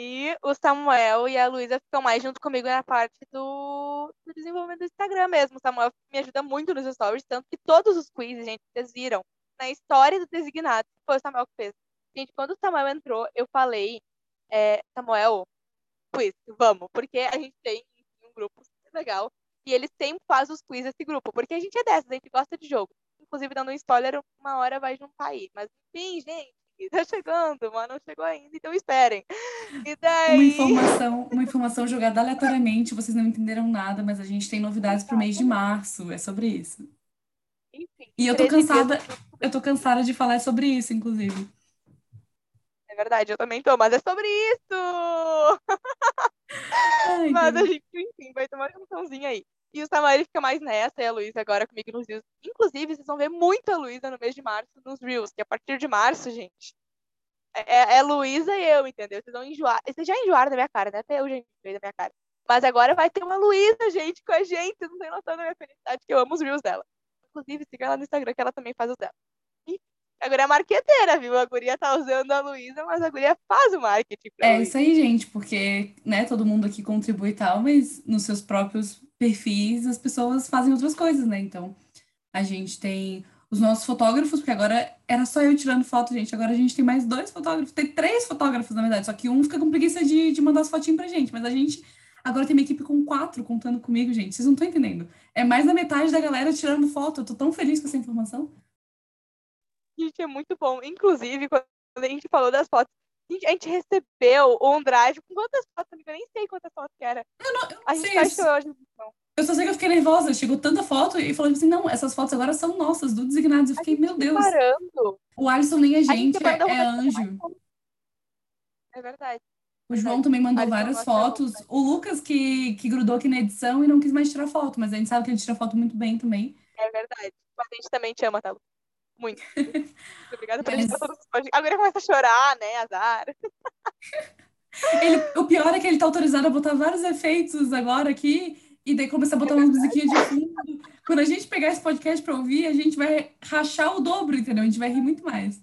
E o Samuel e a Luísa ficam mais junto comigo na parte do, do, desenvolvimento do Instagram mesmo. O Samuel me ajuda muito nos stories, tanto que todos os quizzes, gente, vocês viram, na história do designado, foi o Samuel que fez. Gente, quando o Samuel entrou, eu falei, é, Samuel, quiz, vamos, porque a gente tem um grupo super legal e ele sempre faz os quiz desse grupo, porque a gente é dessas, a gente gosta de jogo. Inclusive, dando um spoiler, uma hora vai juntar aí. Mas, enfim, gente, tá chegando, mas não chegou ainda, então esperem. E daí... Uma informação, uma informação jogada aleatoriamente, vocês não entenderam nada, mas a gente tem novidades para o mês de março, é sobre isso. Enfim, e eu tô cansada, eu tô cansada de falar sobre isso, inclusive. É verdade, eu também tô, mas é sobre isso! Ai, mas Deus. a gente, enfim, vai tomar cançãozinha aí. E o Samari fica mais nessa, e a Luísa agora comigo nos Reels. Inclusive, vocês vão ver muita Luísa no mês de março nos Reels, que a partir de março, gente, é, é, é Luísa e eu, entendeu? Vocês vão enjoar. Vocês já enjoaram da minha cara, né? Até eu já enjoei da minha cara. Mas agora vai ter uma Luísa, gente, com a gente. Vocês não têm noção da minha felicidade, que eu amo os Reels dela. Inclusive, siga ela no Instagram, que ela também faz os dela. A guria é marqueteira, viu? A guria tá usando a Luísa, mas a guria faz o marketing. É isso aí, gente, porque, né, todo mundo aqui contribui e tal, mas nos seus próprios perfis as pessoas fazem outras coisas, né? Então, a gente tem os nossos fotógrafos, porque agora era só eu tirando foto, gente. Agora a gente tem mais dois fotógrafos, tem três fotógrafos, na verdade, só que um fica com preguiça de, de mandar as fotinhas pra gente, mas a gente agora tem uma equipe com quatro contando comigo, gente. Vocês não estão entendendo. É mais da metade da galera tirando foto. Eu tô tão feliz com essa informação. Gente, é muito bom. Inclusive, quando a gente falou das fotos, a gente recebeu um drive com quantas fotos, amiga? Eu nem sei quantas fotos que era. Eu não, eu não a gente sei. Achou hoje. Eu só sei que eu fiquei nervosa. Chegou tanta foto e falando assim: não, essas fotos agora são nossas, do Designados. Eu fiquei, meu Deus. Parando. O Alisson nem é gente, é, é anjo. É verdade. O João também mandou várias fotos. O Lucas, que, que grudou aqui na edição e não quis mais tirar foto, mas a gente sabe que ele tira foto muito bem também. É verdade. Mas a gente também te ama, tá? Muito. Muito obrigada por mas... Agora começa a chorar, né? Azar. Ele, o pior é que ele tá autorizado a botar vários efeitos agora aqui, e daí começa a botar é umas musiquinhas de fundo. Quando a gente pegar esse podcast pra ouvir, a gente vai rachar o dobro, entendeu? A gente vai rir muito mais.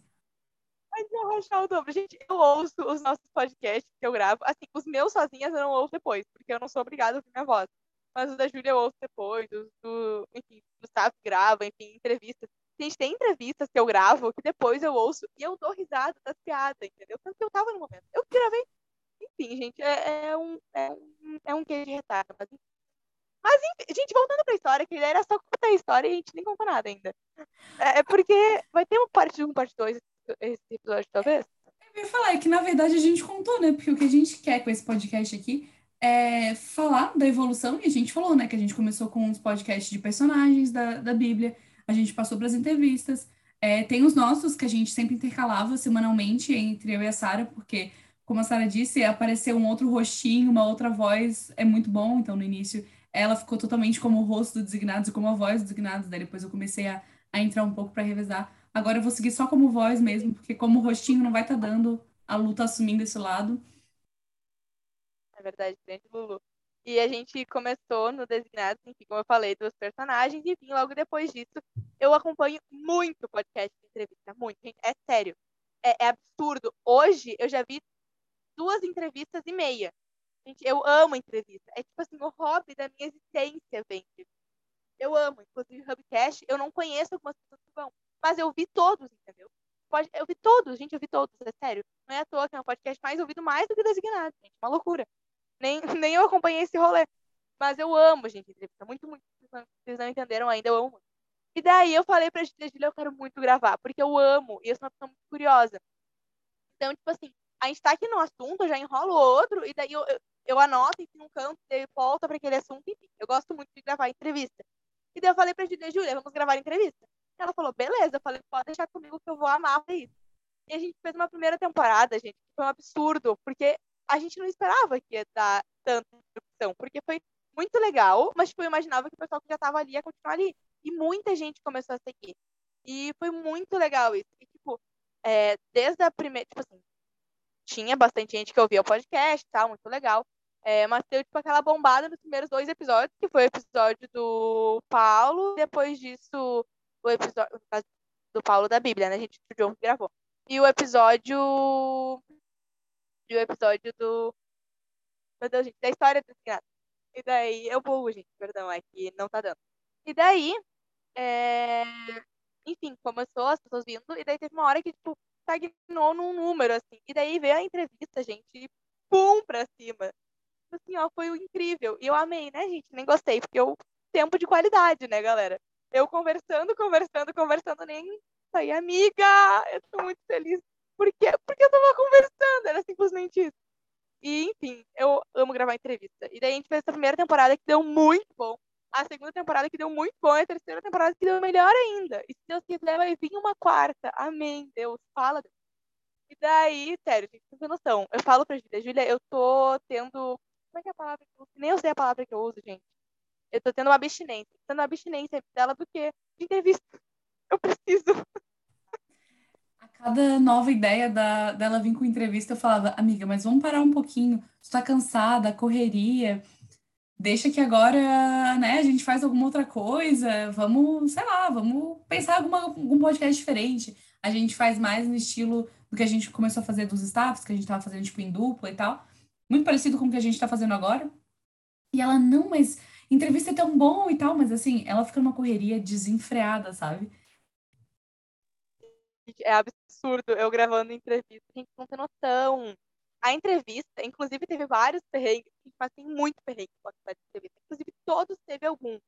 Mas eu rachar o dobro. Gente, eu ouço os nossos podcasts que eu gravo. Assim, os meus sozinhas eu não ouço depois, porque eu não sou obrigada a ouvir minha voz. Mas os da Júlia eu ouço depois, os do, enfim, o Gustavo grava, enfim, entrevistas. Gente, tem entrevistas que eu gravo que depois eu ouço e eu dou risada das piadas, entendeu? Porque eu tava no momento. Eu gravei. Enfim, gente, é, é um, é um, é um queijo de retardo. Mas, mas gente, voltando pra história, que era só contar a história e a gente nem contou nada ainda. É, é porque vai ter uma parte 1, parte 2 esse episódio, talvez? Eu ia falar, é que na verdade a gente contou, né? Porque o que a gente quer com esse podcast aqui é falar da evolução, e a gente falou, né? Que a gente começou com os podcasts de personagens da, da Bíblia a gente passou para as entrevistas. É, tem os nossos que a gente sempre intercalava semanalmente entre eu e a Sara, porque, como a Sara disse, aparecer um outro rostinho, uma outra voz é muito bom. Então, no início, ela ficou totalmente como o rosto do Designados e como a voz do Designados. Daí depois eu comecei a, a entrar um pouco para revezar. Agora eu vou seguir só como voz mesmo, porque como rostinho não vai estar tá dando, a luta assumindo esse lado. É verdade, grande Lulu. E a gente começou no Designados, enfim, como eu falei, dos personagens, e enfim, logo depois disso, eu acompanho muito podcast de entrevista, muito, gente, é sério. É, é, absurdo. Hoje eu já vi duas entrevistas e meia. Gente, eu amo entrevista. É tipo assim, o hobby da minha existência, gente. Eu amo. Inclusive, Hubcast, eu não conheço algumas pessoas que vão, mas eu vi todos, entendeu? Eu vi todos, gente, eu vi todos, é sério. Não é à toa que é um podcast mais ouvido mais do que designado, gente. Uma loucura. Nem, nem eu acompanhei esse rolê. Mas eu amo, gente, entrevista. Muito, muito. Vocês não entenderam ainda, eu amo muito. E daí eu falei pra gente, Julia, eu quero muito gravar, porque eu amo, e eu sou uma pessoa muito curiosa. Então, tipo assim, a gente tá aqui no assunto, eu já enrolo outro, e daí eu, eu, eu anoto em um canto, e volta para aquele assunto, enfim. Eu gosto muito de gravar entrevista. E daí eu falei pra Julia, Julia, vamos gravar entrevista. E ela falou, beleza. Eu falei, pode deixar comigo que eu vou amar isso. E a gente fez uma primeira temporada, gente, que foi um absurdo, porque a gente não esperava que ia dar tanta repercussão, porque foi muito legal, mas tipo, eu imaginava que o pessoal que já estava ali ia continuar ali. E muita gente começou a seguir. E foi muito legal isso. E, tipo, é, desde a primeira, tipo assim, tinha bastante gente que ouvia o podcast, tal, muito legal. É, mas deu, tipo, aquela bombada nos primeiros dois episódios, que foi o episódio do Paulo, depois disso, o episódio do Paulo da Bíblia, né? Gente, o John gravou. E o episódio o episódio do. Meu Deus, gente, da história do Desgraça. E daí, eu bugo, gente, perdão, é que não tá dando. E daí, é... enfim, começou as pessoas vindo, e daí teve uma hora que, tipo, estagnou num número, assim. E daí veio a entrevista, gente, e pum pra cima. Assim, ó, foi incrível. E eu amei, né, gente? Nem gostei, porque eu tempo de qualidade, né, galera? Eu conversando, conversando, conversando, nem saí amiga. Eu tô muito feliz Porque, porque eu tava conversando, era simplesmente isso. E, enfim, eu amo gravar entrevista. E daí a gente fez essa primeira temporada que deu muito bom. A segunda temporada que deu muito bom. E a terceira temporada que deu melhor ainda. E se Deus quiser, vai vir uma quarta. Amém, Deus. Fala, Deus. E daí, sério, gente, não tem noção. Eu falo pra Júlia, Júlia, eu tô tendo. Como é que é a palavra que eu uso? Nem eu sei a palavra que eu uso, gente. Eu tô tendo uma abstinência. Tendo uma abstinência dela do de entrevista. Eu preciso cada nova ideia da, dela vir com entrevista, eu falava, amiga, mas vamos parar um pouquinho. Tu tá cansada, correria. Deixa que agora, né, a gente faz alguma outra coisa. Vamos, sei lá, vamos pensar alguma, algum podcast diferente. A gente faz mais no estilo do que a gente começou a fazer dos staffs, que a gente tava fazendo, tipo, em dupla e tal. Muito parecido com o que a gente tá fazendo agora. E ela, não, mas entrevista é tão bom e tal, mas assim, ela fica numa correria desenfreada, sabe? é absurdo eu gravando entrevista, a gente não tem noção. A entrevista, inclusive, teve vários perrengues, mas tem muito perrengue a entrevista. Inclusive, todos teve algum.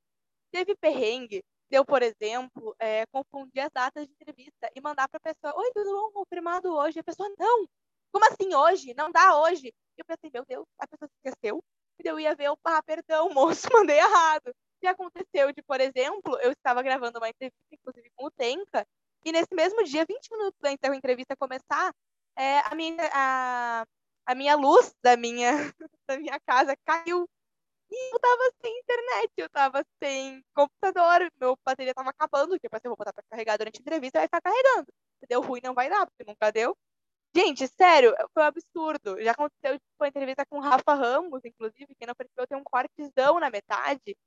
Teve perrengue, deu, por exemplo, é, confundir as datas de entrevista e mandar para a pessoa: Oi, tudo bom? Confirmado hoje. E a pessoa: Não, como assim hoje? Não dá hoje. E eu pensei: Meu Deus, a pessoa esqueceu. E eu ia ver, ah, perdão, moço, mandei errado. Que aconteceu de, por exemplo, eu estava gravando uma entrevista, inclusive com o Tenka, e nesse mesmo dia, 20 minutos antes da entrevista começar, é, a, minha, a, a minha luz da minha, da minha casa caiu. E eu tava sem internet, eu tava sem computador, meu bateria tava acabando, que eu pensei, vou botar pra carregar durante a entrevista, vai ficar carregando. Se deu ruim, não vai dar, porque nunca deu. Gente, sério, foi um absurdo. Já aconteceu tipo, a entrevista com o Rafa Ramos, inclusive, que não percebeu ter um cortezão na metade,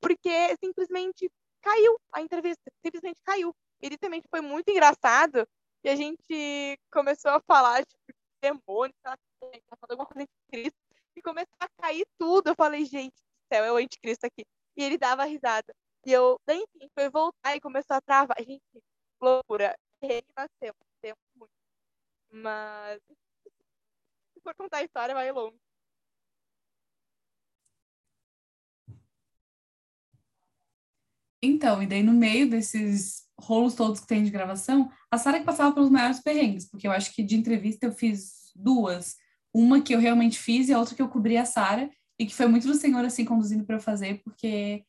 porque simplesmente caiu a entrevista, simplesmente caiu. E literalmente foi muito engraçado. E a gente começou a falar, tipo, de demônio, tá falando alguma coisa de Cristo. E começou a cair tudo. Eu falei, gente do céu, é o anticristo aqui. E ele dava risada. E eu, enfim, foi voltar e começou a travar. Gente, loucura. Nasceu. Tempo muito. Mas, se for contar a história, vai longe. Então, e daí no meio desses rolos todos que tem de gravação, a Sara que passava pelos maiores perrengues, porque eu acho que de entrevista eu fiz duas. Uma que eu realmente fiz e a outra que eu cobri a Sara, e que foi muito do Senhor, assim, conduzindo para eu fazer, porque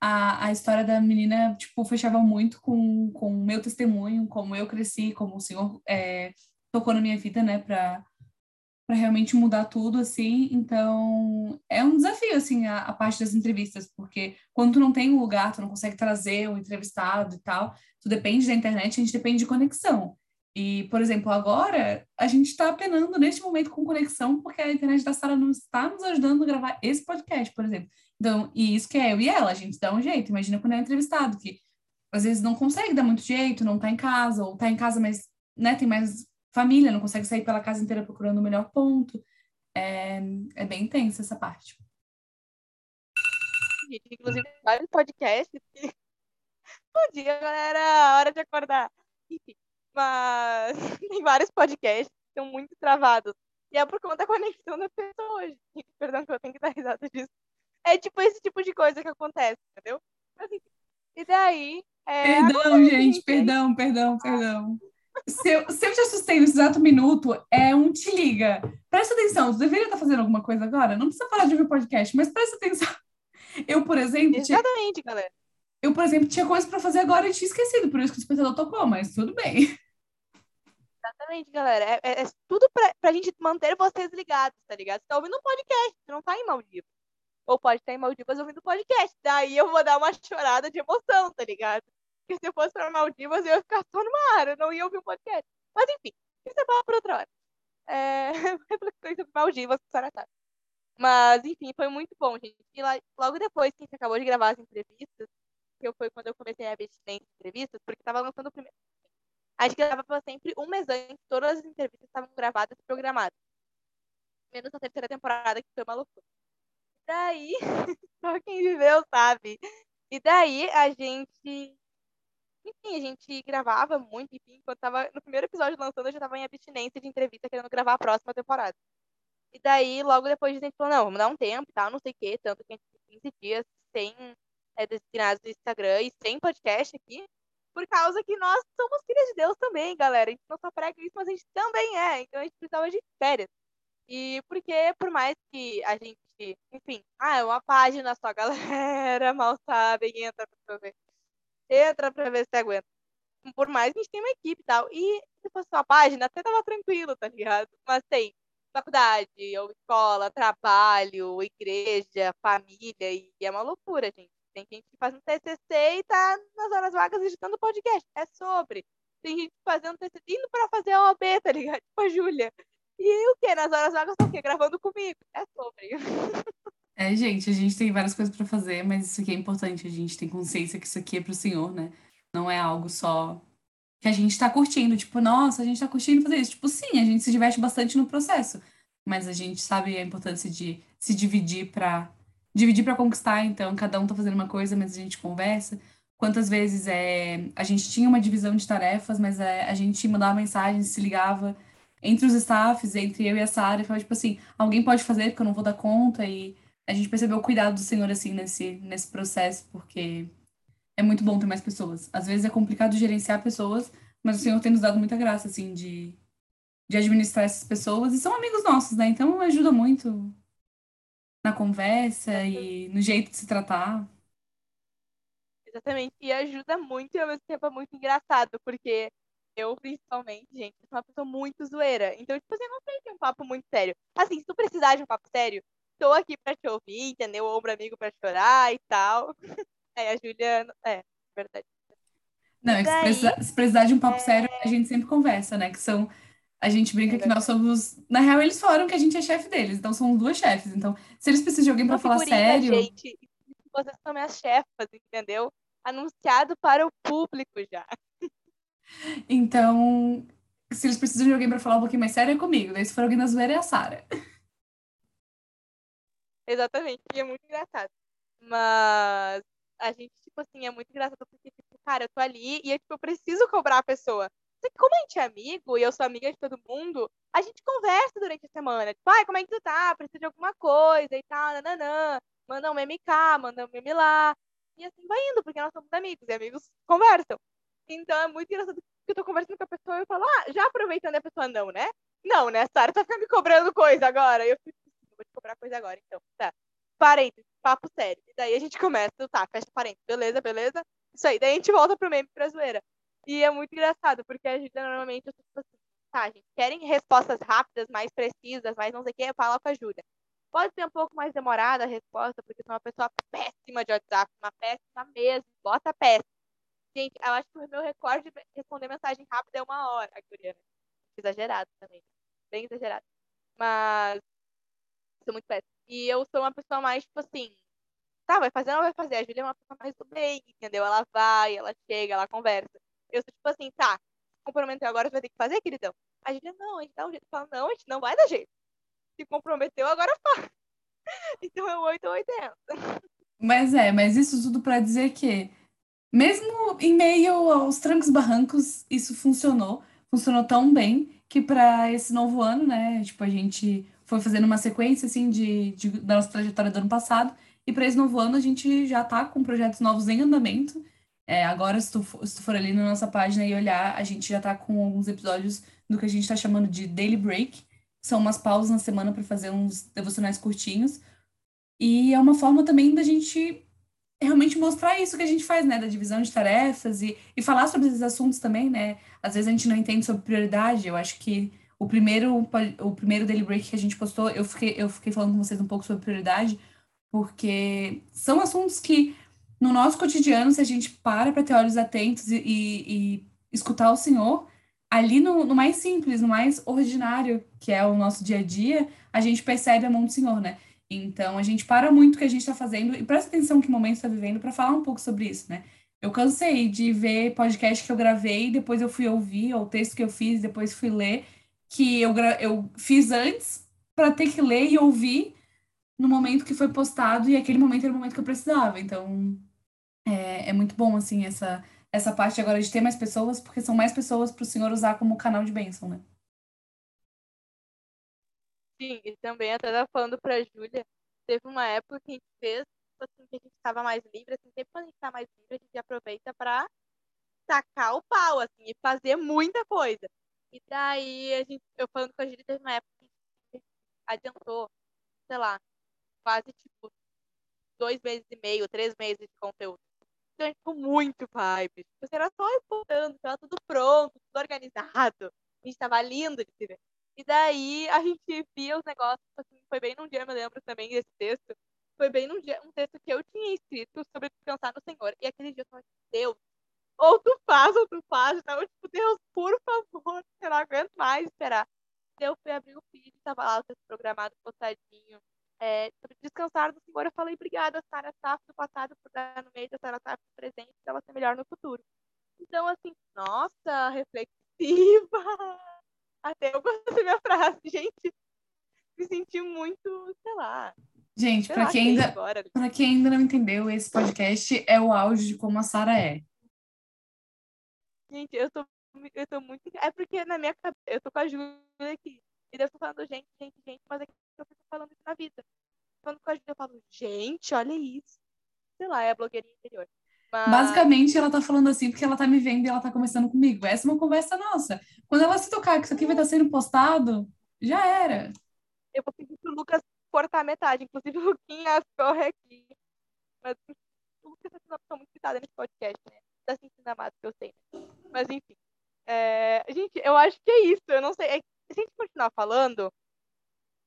a, a história da menina, tipo, fechava muito com o meu testemunho, como eu cresci, como o Senhor é, tocou na minha vida, né, para para realmente mudar tudo, assim. Então, é um desafio, assim, a, a, parte das entrevistas, porque quando tu não tem um lugar, tu não consegue trazer um entrevistado e tal, tu depende da internet, a gente depende de conexão. E, por exemplo, agora a gente está penando neste momento com conexão, porque a internet da Sara não está nos ajudando a gravar esse podcast, por exemplo. Então, e isso que é eu e ela, a gente dá um jeito. Imagina quando é entrevistado, que às vezes não consegue dar muito jeito, não está em casa, ou está em casa, mas né, tem mais família, não consegue sair pela casa inteira procurando o melhor ponto. É, é bem intensa essa parte. Inclusive, vários podcasts que... Bom dia, galera! Hora de acordar. Enfim, mas tem vários podcasts que estão muito travados. E é por conta da conexão da pessoa hoje. Perdão que eu tenho que dar risada disso. É tipo esse tipo de coisa que acontece, entendeu? Mas, enfim. E daí. É, perdão, gente, perdão, perdão, perdão. Se eu, se eu te assustei nesse exato minuto, é um te liga. Presta atenção, você deveria estar fazendo alguma coisa agora? Não precisa parar de ouvir o podcast, mas presta atenção. Eu, por exemplo. Exatamente, tinha... galera. Eu, por exemplo, tinha coisa para fazer agora e tinha esquecido, por isso que o despertador tocou, mas tudo bem. Exatamente, galera. É, é, é tudo pra, pra gente manter vocês ligados, tá ligado? Você tá ouvindo um podcast, você não tá em Maldivas. Ou pode estar em Maldivas ouvindo podcast. Daí eu vou dar uma chorada de emoção, tá ligado? Porque se eu fosse para Maldivas, eu ia ficar só numa área, não ia ouvir um podcast. Mas enfim, isso é para outra hora. É... Reflexões sobre Maldivas, Saratá. Mas, enfim, foi muito bom, gente. E lá, logo depois que a gente acabou de gravar as entrevistas, que foi quando eu comecei a ver entrevistas, porque estava lançando o primeiro. A gente gravava sempre um mês antes, todas as entrevistas estavam gravadas e programadas. Menos na terceira temporada, que foi uma loucura. E daí, só quem viveu sabe. E daí a gente enfim, a gente gravava muito, enfim, quando tava no primeiro episódio lançando, eu já tava em abstinência de entrevista querendo gravar a próxima temporada. E daí, logo depois, a gente falou, não, vamos dar um tempo e tal, não sei o quê, tanto que a gente tem 15 dias sem é, designados do Instagram e sem podcast aqui. por causa que nós somos filhas de Deus também, galera. A gente não só prega isso, mas a gente também é. Então a gente precisava de férias. E porque, por mais que a gente, enfim, ah, é uma página só, galera, mal sabem, entra pra ver. Entra pra ver se aguenta. Por mais que a gente tenha uma equipe e tal. E se fosse uma página, até tava tranquilo, tá ligado? Mas tem faculdade, ou escola, trabalho, igreja, família, e é uma loucura, gente. Tem gente que faz um TCC e tá nas horas vagas editando podcast. É sobre. Tem gente fazendo TCC indo pra fazer a OAB, tá ligado? Tipo a Júlia. E o quê? Nas horas vagas tá o quê? Gravando comigo. É sobre. É, gente, a gente tem várias coisas para fazer, mas isso aqui é importante. A gente tem consciência que isso aqui é pro Senhor, né? Não é algo só que a gente tá curtindo. Tipo, nossa, a gente tá curtindo fazer isso. Tipo, sim, a gente se diverte bastante no processo. Mas a gente sabe a importância de se dividir para dividir para conquistar, então cada um tá fazendo uma coisa, mas a gente conversa. Quantas vezes é, a gente tinha uma divisão de tarefas, mas é, a gente mandava mensagem, se ligava entre os staffs, entre eu e a Sara, e falava tipo assim, alguém pode fazer porque eu não vou dar conta, e a gente percebeu o cuidado do Senhor assim nesse, nesse processo, porque é muito bom ter mais pessoas. Às vezes é complicado gerenciar pessoas, mas o Senhor tem nos dado muita graça, assim, de, de administrar essas pessoas, e são amigos nossos, né? Então ajuda muito na conversa e no jeito de se tratar. Exatamente. E ajuda muito e ao mesmo tempo é muito engraçado, porque eu, principalmente, gente, sou uma pessoa muito zoeira. Então, tipo assim, eu não tenho um papo muito sério. Assim, se tu precisar de um papo sério, tô aqui pra te ouvir, entendeu? Ombro amigo pra chorar e tal. É, a Julia. É, verdade. Não, é que se, precisar, se precisar de um papo é... sério, a gente sempre conversa, né? Que são a gente brinca é que nós somos. Na real, eles falaram que a gente é chefe deles, então somos duas chefes. Então, se eles precisam de alguém para falar sério. Gente, vocês são minhas chefas, entendeu? Anunciado para o público já. Então, se eles precisam de alguém para falar um pouquinho mais sério, é comigo. Daí, se for alguém na zoeira, é a Sara. Exatamente, e é muito engraçado. Mas a gente, tipo assim, é muito engraçado porque, tipo, cara, eu tô ali e eu, tipo, eu preciso cobrar a pessoa. Só que como a gente é amigo e eu sou amiga de todo mundo, a gente conversa durante a semana. Tipo, ai, como é que tu tá? Precisa de alguma coisa e tal, nananã. Manda um meme cá, manda um meme lá. E assim vai indo, porque nós somos amigos e amigos conversam. Então é muito engraçado que eu tô conversando com a pessoa e eu falo, ah, já aproveitando a pessoa não, né? Não, né, Sara? Tá ficando me cobrando coisa agora. Eu fico, vou te cobrar coisa agora, então. Tá. Parênteses, papo sério. E daí a gente começa, tá, fecha parênteses, beleza, beleza. Isso aí. Daí a gente volta pro meme pra zoeira. E é muito engraçado, porque a gente normalmente, assim, tá, gente, querem respostas rápidas, mais precisas, mais não sei o que, fala com a Júlia. Pode ser um pouco mais demorada a resposta, porque sou uma pessoa péssima de WhatsApp, uma péssima mesmo, bota péssima. Gente, eu acho que o meu recorde de responder mensagem rápida é uma hora, Guriana. Exagerado também. Bem exagerado. Mas sou muito péssima. E eu sou uma pessoa mais, tipo assim, tá, vai fazer não vai fazer? A Júlia é uma pessoa mais do bem, entendeu? Ela vai, ela chega, ela conversa. Eu sou tipo assim, tá, comprometeu agora, você vai ter que fazer, queridão. A gente, não, a gente dá um jeito. Fala, não, a gente não vai dar jeito. Se comprometeu, agora faz. Então é 8 ou 80. Mas é, mas isso tudo para dizer que, mesmo em meio aos trancos barrancos, isso funcionou. Funcionou tão bem que para esse novo ano, né, tipo, a gente foi fazendo uma sequência, assim, de, de da nossa trajetória do ano passado. E para esse novo ano, a gente já tá com projetos novos em andamento. É, agora, se tu, se tu for ali na nossa página e olhar, a gente já tá com alguns episódios do que a gente tá chamando de Daily Break. São umas pausas na semana para fazer uns devocionais curtinhos. E é uma forma também da gente realmente mostrar isso que a gente faz, né? Da divisão de tarefas e, e falar sobre esses assuntos também, né? Às vezes a gente não entende sobre prioridade. Eu acho que o primeiro, o primeiro Daily Break que a gente postou, eu fiquei, eu fiquei falando com vocês um pouco sobre prioridade, porque são assuntos que no nosso cotidiano, se a gente para para ter olhos atentos e, e, e escutar o Senhor, ali no, no, mais simples, no mais ordinário, que é o nosso dia a dia, a gente percebe a mão do Senhor, né? Então, a gente para muito o que a gente está fazendo e presta atenção que momento está vivendo para falar um pouco sobre isso, né? Eu cansei de ver podcast que eu gravei, depois eu fui ouvir, ou texto que eu fiz, depois fui ler, que eu, eu fiz antes para ter que ler e ouvir no momento que foi postado, e aquele momento era o momento que eu precisava. Então, é, é muito bom, assim, essa, essa parte agora de ter mais pessoas, porque são mais pessoas para o senhor usar como canal de bênção, né? Sim, e também até tava falando pra Júlia, teve uma época que a gente fez, assim, que a gente estava mais livre, assim, sempre quando a gente tá mais livre, a gente aproveita para tacar o pau, assim, e fazer muita coisa. E daí, a gente, eu falando com a Gíria, teve uma época que adiantou, sei lá, quase, tipo, dois meses e meio, três meses de conteúdo. Então, a gente ficou muito vibe. Tipo, era só importando, estava tudo pronto, tudo organizado. A gente tava lindo de se ver. E daí, a gente via os negócios, assim, foi bem num dia, eu me lembro também desse texto, foi bem num dia, um texto que eu tinha escrito sobre descansar no Senhor. E aquele dia eu falei, Deus, ou tu faz, ou tu faz. Então, tipo, Deus, por favor, eu não aguento mais esperar. Eu fui abrir o feed, tava lá o texto programado, postadinho. É, sobre descansar no Senhor, eu falei, obrigada, Sara Saf, do passado, por dar no meio da Sara Saf do presente, para ela ser melhor no futuro. Então, assim, nossa, reflexiva! Até eu gostei da minha frase, gente. Me senti muito, sei lá, Gente, para quem, ainda, pra quem ainda não entendeu, esse podcast é o áudio de como a Sara é. Gente, eu tô, eu tô muito. É porque na minha cabeça, eu tô com a Júlia aqui. E eu tô falando, gente, gente, gente, mas é que eu fico falando isso na vida. Falando com a Júlia, eu falo, gente, olha isso. Sei lá, é a blogueirinha interior. Mas... Basicamente, ela tá falando assim porque ela tá me vendo e ela tá conversando comigo. Essa é uma conversa nossa. Quando ela se tocar que isso aqui vai estar sendo postado, já era. Eu vou pedir pro Lucas cortar metade. Inclusive, o Luquinha corre aqui. Mas o Lucas é uma pessoa muito citada nesse podcast, né? Da sentindo amado que eu sei. Né? Mas enfim. É... Gente, eu acho que é isso. Eu não sei. É... Se a gente continuar falando,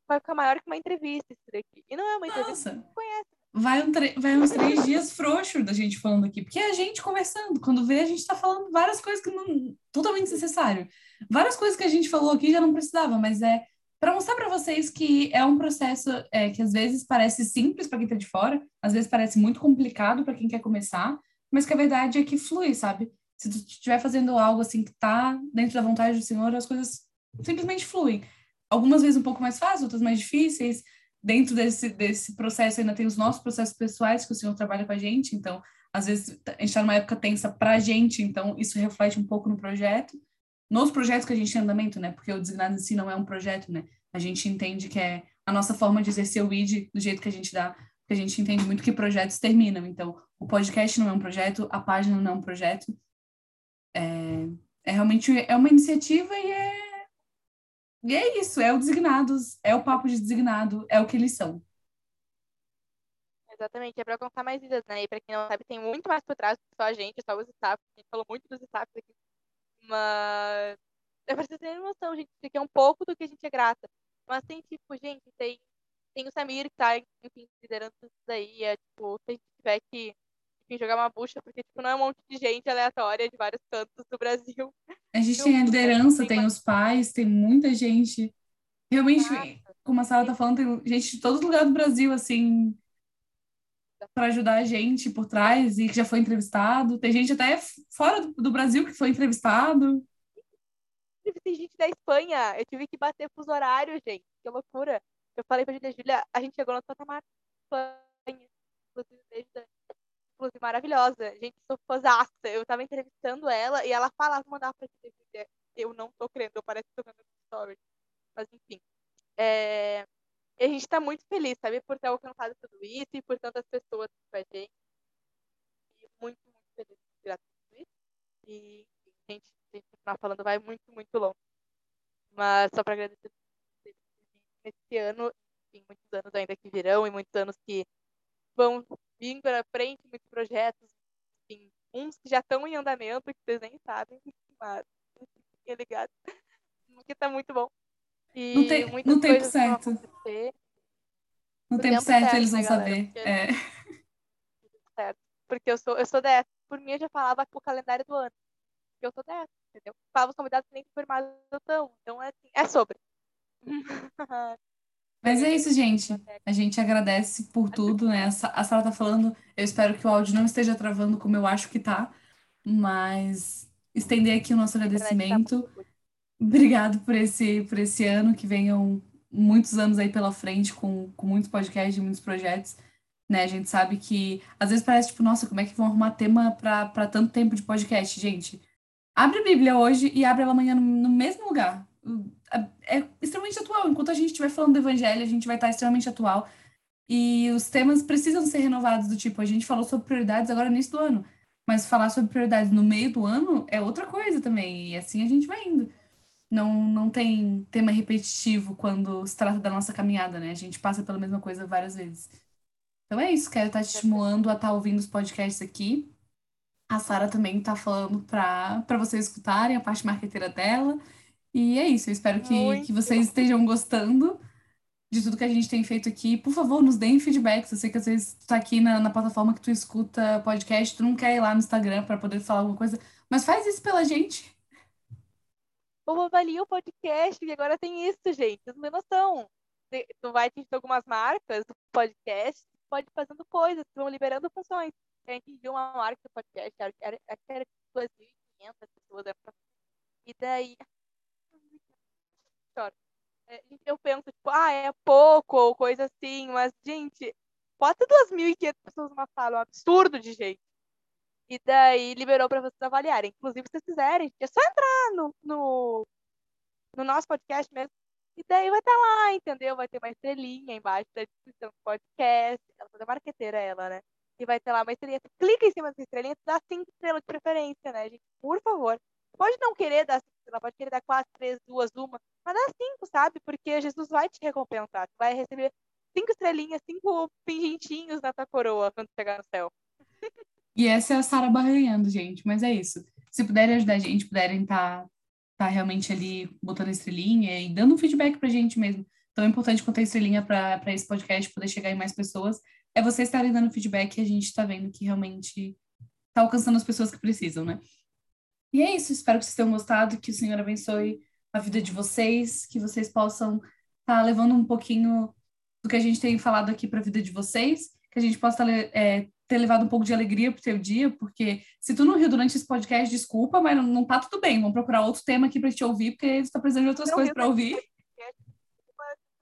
vai ficar maior que uma entrevista isso daqui. E não é uma entrevista Nossa. que conhece. Vai, um vai uns três dias frouxos da gente falando aqui, porque é a gente conversando. Quando vê, a gente tá falando várias coisas que não. totalmente desnecessário. Várias coisas que a gente falou aqui já não precisava, mas é para mostrar para vocês que é um processo é, que às vezes parece simples para quem está de fora, às vezes parece muito complicado para quem quer começar, mas que a verdade é que flui, sabe? Se tu estiver fazendo algo assim que está dentro da vontade do Senhor, as coisas simplesmente fluem. Algumas vezes um pouco mais fáceis, outras mais difíceis. Dentro desse, desse processo ainda tem os nossos processos pessoais que o Senhor trabalha com a gente, então às vezes a gente está numa época tensa para a gente, então isso reflete um pouco no projeto nos projetos que a gente tem em andamento, né? Porque o designado em si não é um projeto, né? A gente entende que é a nossa forma de exercer o ID do jeito que a gente dá, porque a gente entende muito que projetos terminam. Então, o podcast não é um projeto, a página não é um projeto. É, é realmente é uma iniciativa e é e é isso, é o designados, é o papo de designado, é o que eles são. Exatamente, é para contar mais vidas, né? E para quem não sabe, tem muito mais por trás do que só a gente, só os staffs. A gente falou muito dos staffs aqui mas é pra vocês terem noção, gente, isso aqui é um pouco do que a gente é grata. Mas tem, tipo, gente, tem, tem o Samir que tá, enfim, liderando tudo isso daí. É, tipo, se a gente tiver que enfim, jogar uma bucha, porque, tipo, não é um monte de gente aleatória de vários cantos do Brasil. A gente tem a liderança, tem, os pais, tem muita gente. Realmente, como a Sara tá falando, tem gente de todo lugar do Brasil, assim, para ajudar a gente por trás e que já foi entrevistado. Tem gente até fora do, Brasil que foi entrevistado. Tem gente da Espanha. Eu tive que bater os horários, gente. Que loucura. Eu falei pra Julia, Julia, a gente chegou no patamar Espanha. Inclusive, beijo da... Inclusive, maravilhosa. Gente, sou fãzaça. Eu tava entrevistando ela e ela falava, mandava pra Julia, eu não tô crendo, eu parece que tô vendo story. Mas, enfim. É... E a gente está muito feliz, sabe, por ter alcançado tudo isso e por tantas pessoas com a gente. E muito, muito feliz graças a isso. E a gente, a gente continuar falando, vai muito, muito longe. Mas só para agradecer nesse ano, tem muitos anos ainda que virão e muitos anos que vão vir para frente, muitos projetos, enfim, uns que já estão em andamento, que vocês nem sabem, mas fiquem ligados, porque está muito bom. E no, te, no tempo certo. No tempo, tempo certo, certo, eles vão né, saber. Porque... É. Certo. Porque eu sou, eu sou dessa. Por mim, eu já falava o calendário do ano. Porque eu sou dessa, entendeu? Falava os convidados que nem confirmados estão. Então, é assim, é sobre. Mas é isso, gente. A gente agradece por tudo, né? A Sara tá falando, eu espero que o áudio não esteja travando como eu acho que tá, mas estender aqui o nosso agradecimento. Obrigado por esse, por esse ano, que venham muitos anos aí pela frente com, com muitos podcasts, muitos projetos. Né? A gente sabe que às vezes parece tipo, nossa, como é que vão arrumar tema para tanto tempo de podcast, gente? Abre a Bíblia hoje e abre ela amanhã no, no mesmo lugar. É, é extremamente atual. Enquanto a gente estiver falando do evangelho, a gente vai estar extremamente atual. E os temas precisam ser renovados do tipo, a gente falou sobre prioridades agora início do ano. Mas falar sobre prioridades no meio do ano é outra coisa também. E assim a gente vai indo. Não, não tem tema repetitivo quando se trata da nossa caminhada, né? A gente passa pela mesma coisa várias vezes. Então é isso, quero estar te estimulando a estar ouvindo os podcasts aqui. A Sara também está falando para vocês escutarem a parte marqueteira dela. E é isso, eu espero que, que vocês estejam gostando de tudo que a gente tem feito aqui. Por favor, nos deem feedbacks. Eu sei que às vezes tu tá aqui na, na plataforma que tu escuta podcast, tu não quer ir lá no Instagram para poder falar alguma coisa, mas faz isso pela gente. Ou avalia o podcast, que agora tem isso, gente. Vocês não tem noção. Tu vai atingir algumas marcas do podcast, pode ir fazendo coisas, vão liberando funções. A gente viu uma marca do podcast, era, era, era 2.500 pessoas. E daí. Choro. É, eu penso, tipo, ah, é pouco ou coisa assim, mas, gente, bota 2.500 pessoas numa sala, é um absurdo de gente. E daí liberou para vocês avaliarem. Inclusive, se vocês quiserem, é só entrar no, no, no nosso podcast mesmo. E daí vai estar tá lá, entendeu? Vai ter uma estrelinha embaixo da descrição do podcast. Ela toda marqueteira, ela, né? E vai ter lá uma estrelinha. Clica em cima dessa estrelinha, dá cinco estrelas de preferência, né, gente? Por favor. Pode não querer dar cinco estrelas, pode querer dar quatro, três, duas, uma. Mas dá cinco, sabe? Porque Jesus vai te recompensar. Tu vai receber cinco estrelinhas, cinco pingentinhos na tua coroa quando chegar no céu. E essa é a Sara barranhando, gente. Mas é isso. Se puderem ajudar a gente, puderem estar tá, tá realmente ali botando estrelinha e dando um feedback pra gente mesmo. Tão importante quanto a estrelinha para esse podcast poder chegar em mais pessoas, é vocês estarem dando feedback e a gente está vendo que realmente está alcançando as pessoas que precisam, né? E é isso. Espero que vocês tenham gostado, que o Senhor abençoe a vida de vocês, que vocês possam estar tá levando um pouquinho do que a gente tem falado aqui para a vida de vocês, que a gente possa é, ter levado um pouco de alegria pro teu dia, porque se tu não riu durante esse podcast, desculpa, mas não, não tá tudo bem. Vamos procurar outro tema aqui para te ouvir, porque você tá precisando de outras não coisas para ouvir.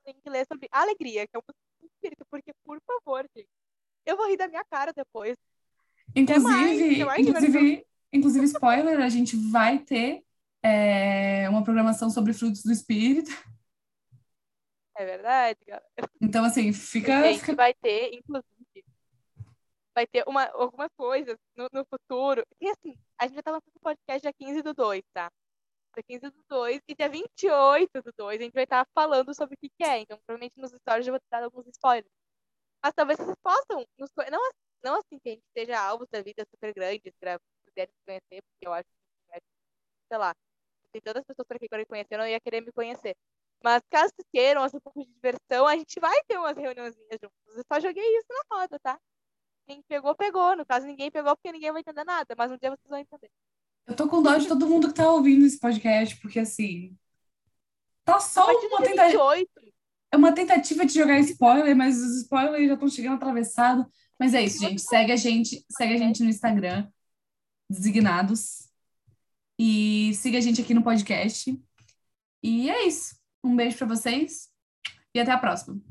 Tem que ler sobre alegria, que é um espírito, porque, por favor, gente, eu vou rir da minha cara depois. Inclusive, mais, inclusive, inclusive, spoiler, a gente vai ter é, uma programação sobre frutos do espírito. É verdade, galera. Então, assim, fica. A gente fica... vai ter, inclusive, vai ter uma, algumas coisas no, no futuro. E assim, a gente já tá lançando o podcast dia 15 do 2, tá? Dia 15 do 2 e dia 28 do 2 a gente vai estar falando sobre o que, que é. Então, provavelmente nos stories eu vou dar alguns spoilers. Mas talvez vocês possam, nos, não, não assim que a gente seja alvo da vida super grande pra puderem conhecer, porque eu acho que, sei lá, tem tantas pessoas por aqui que me conhecer, não ia querer me conhecer. Mas caso vocês queiram assim, um pouco de diversão, a gente vai ter umas reuniãozinhas juntos. Eu só joguei isso na roda, tá? Quem pegou, pegou. No caso, ninguém pegou porque ninguém vai entender nada, mas um dia vocês vão entender. Eu tô com dó de todo mundo que tá ouvindo esse podcast, porque assim. Tá só uma tentativa. É uma tentativa de jogar spoiler, mas os spoilers já estão chegando atravessado. Mas é isso, gente. Segue a gente, segue a gente no Instagram, designados. E siga a gente aqui no podcast. E é isso. Um beijo para vocês e até a próxima.